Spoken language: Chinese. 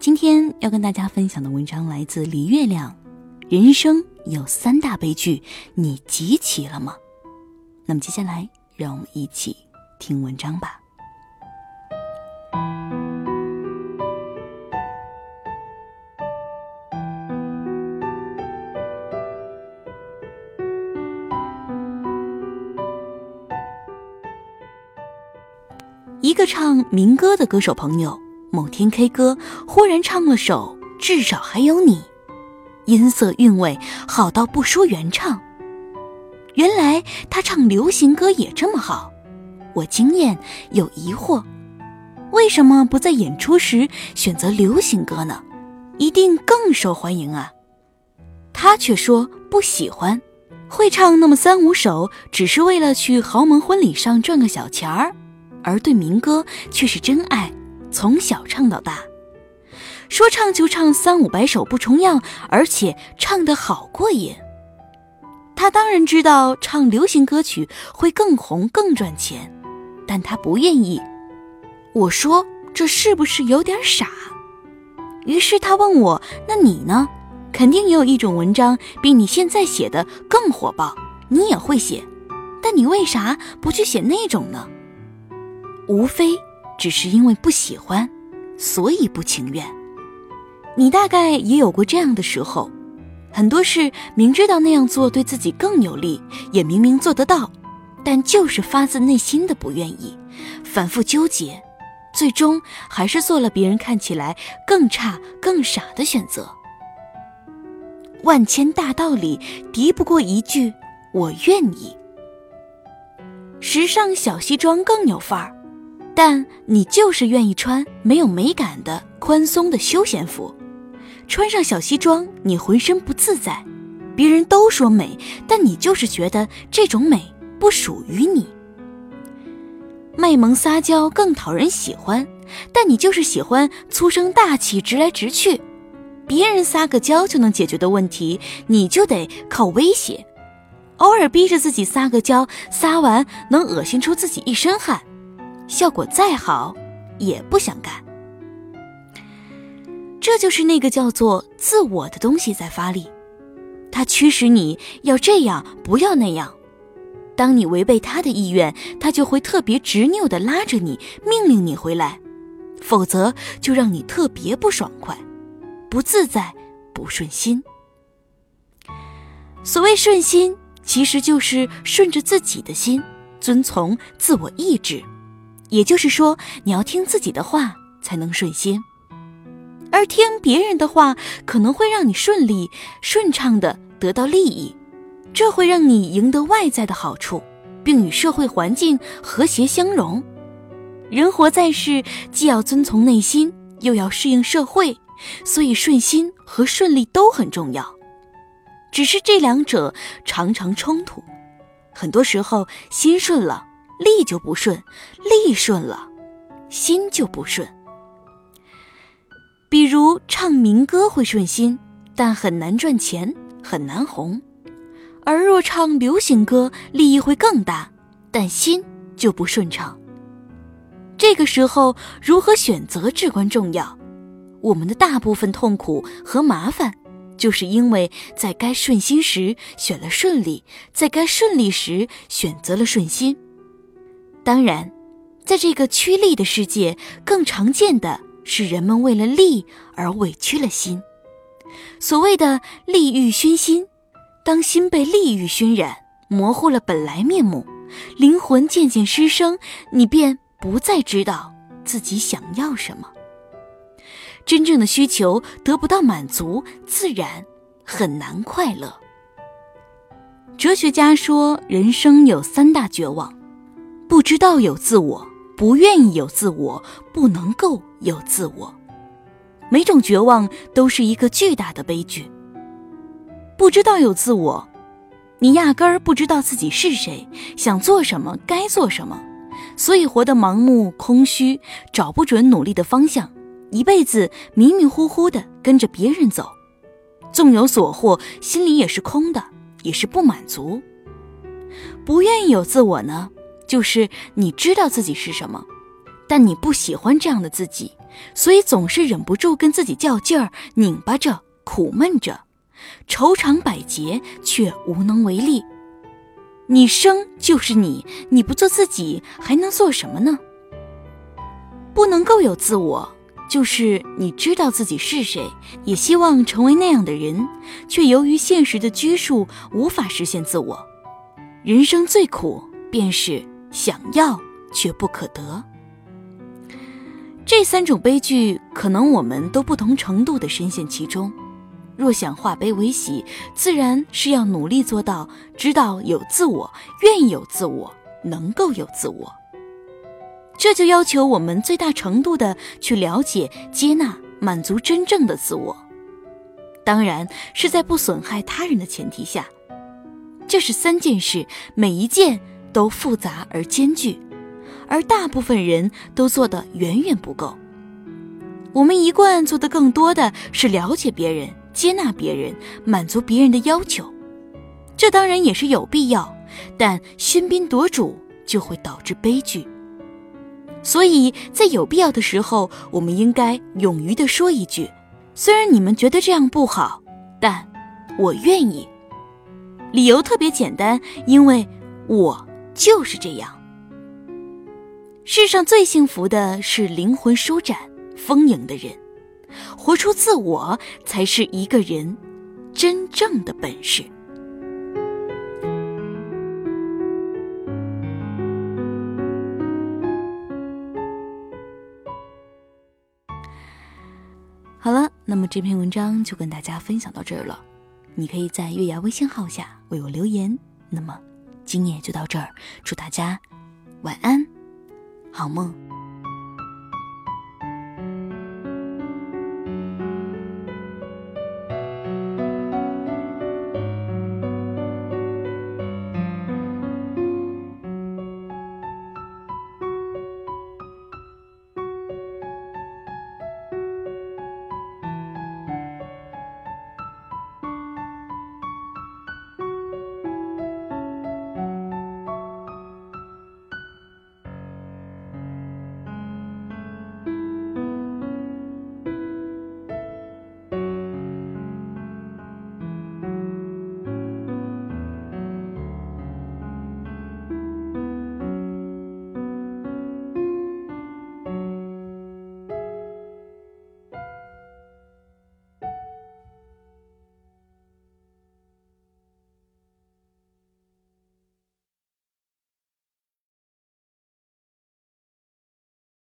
今天要跟大家分享的文章来自李月亮。人生有三大悲剧，你集齐了吗？那么接下来，让我们一起听文章吧。一个唱民歌的歌手朋友。某天 K 歌忽然唱了首《至少还有你》，音色韵味好到不输原唱。原来他唱流行歌也这么好，我惊艳有疑惑，为什么不在演出时选择流行歌呢？一定更受欢迎啊！他却说不喜欢，会唱那么三五首，只是为了去豪门婚礼上赚个小钱儿，而对民歌却是真爱。从小唱到大，说唱就唱三五百首不重样，而且唱得好过瘾。他当然知道唱流行歌曲会更红更赚钱，但他不愿意。我说这是不是有点傻？于是他问我：“那你呢？肯定也有一种文章比你现在写的更火爆，你也会写，但你为啥不去写那种呢？”无非。只是因为不喜欢，所以不情愿。你大概也有过这样的时候，很多事明知道那样做对自己更有利，也明明做得到，但就是发自内心的不愿意，反复纠结，最终还是做了别人看起来更差、更傻的选择。万千大道理敌不过一句“我愿意”。时尚小西装更有范儿。但你就是愿意穿没有美感的宽松的休闲服，穿上小西装你浑身不自在，别人都说美，但你就是觉得这种美不属于你。卖萌撒娇更讨人喜欢，但你就是喜欢粗声大气直来直去，别人撒个娇就能解决的问题，你就得靠威胁，偶尔逼着自己撒个娇，撒完能恶心出自己一身汗。效果再好，也不想干。这就是那个叫做自我的东西在发力，它驱使你要这样，不要那样。当你违背他的意愿，他就会特别执拗的拉着你，命令你回来，否则就让你特别不爽快、不自在、不顺心。所谓顺心，其实就是顺着自己的心，遵从自我意志。也就是说，你要听自己的话才能顺心，而听别人的话可能会让你顺利、顺畅的得到利益，这会让你赢得外在的好处，并与社会环境和谐相融。人活在世，既要遵从内心，又要适应社会，所以顺心和顺利都很重要。只是这两者常常冲突，很多时候心顺了。利就不顺，利顺了，心就不顺。比如唱民歌会顺心，但很难赚钱，很难红；而若唱流行歌，利益会更大，但心就不顺畅。这个时候，如何选择至关重要。我们的大部分痛苦和麻烦，就是因为在该顺心时选了顺利，在该顺利时选择了顺心。当然，在这个趋利的世界，更常见的是人们为了利而委屈了心。所谓的“利欲熏心”，当心被利欲熏染，模糊了本来面目，灵魂渐渐失声，你便不再知道自己想要什么。真正的需求得不到满足，自然很难快乐。哲学家说，人生有三大绝望。不知道有自我，不愿意有自我，不能够有自我。每种绝望都是一个巨大的悲剧。不知道有自我，你压根儿不知道自己是谁，想做什么，该做什么，所以活得盲目、空虚，找不准努力的方向，一辈子迷迷糊糊的跟着别人走，纵有所获，心里也是空的，也是不满足。不愿意有自我呢，就是你知道自己是什么，但你不喜欢这样的自己。所以总是忍不住跟自己较劲儿，拧巴着，苦闷着，愁肠百结，却无能为力。你生就是你，你不做自己，还能做什么呢？不能够有自我，就是你知道自己是谁，也希望成为那样的人，却由于现实的拘束，无法实现自我。人生最苦，便是想要却不可得。这三种悲剧，可能我们都不同程度的深陷其中。若想化悲为喜，自然是要努力做到知道有自我，愿意有自我，能够有自我。这就要求我们最大程度的去了解、接纳、满足真正的自我。当然是在不损害他人的前提下。这是三件事，每一件都复杂而艰巨。而大部分人都做得远远不够。我们一贯做的更多的是了解别人、接纳别人、满足别人的要求，这当然也是有必要，但喧宾夺主就会导致悲剧。所以在有必要的时候，我们应该勇于的说一句：“虽然你们觉得这样不好，但我愿意。”理由特别简单，因为我就是这样。世上最幸福的是灵魂舒展、丰盈的人，活出自我才是一个人真正的本事。好了，那么这篇文章就跟大家分享到这儿了。你可以在月牙微信号下为我留言。那么今夜就到这儿，祝大家晚安。好梦。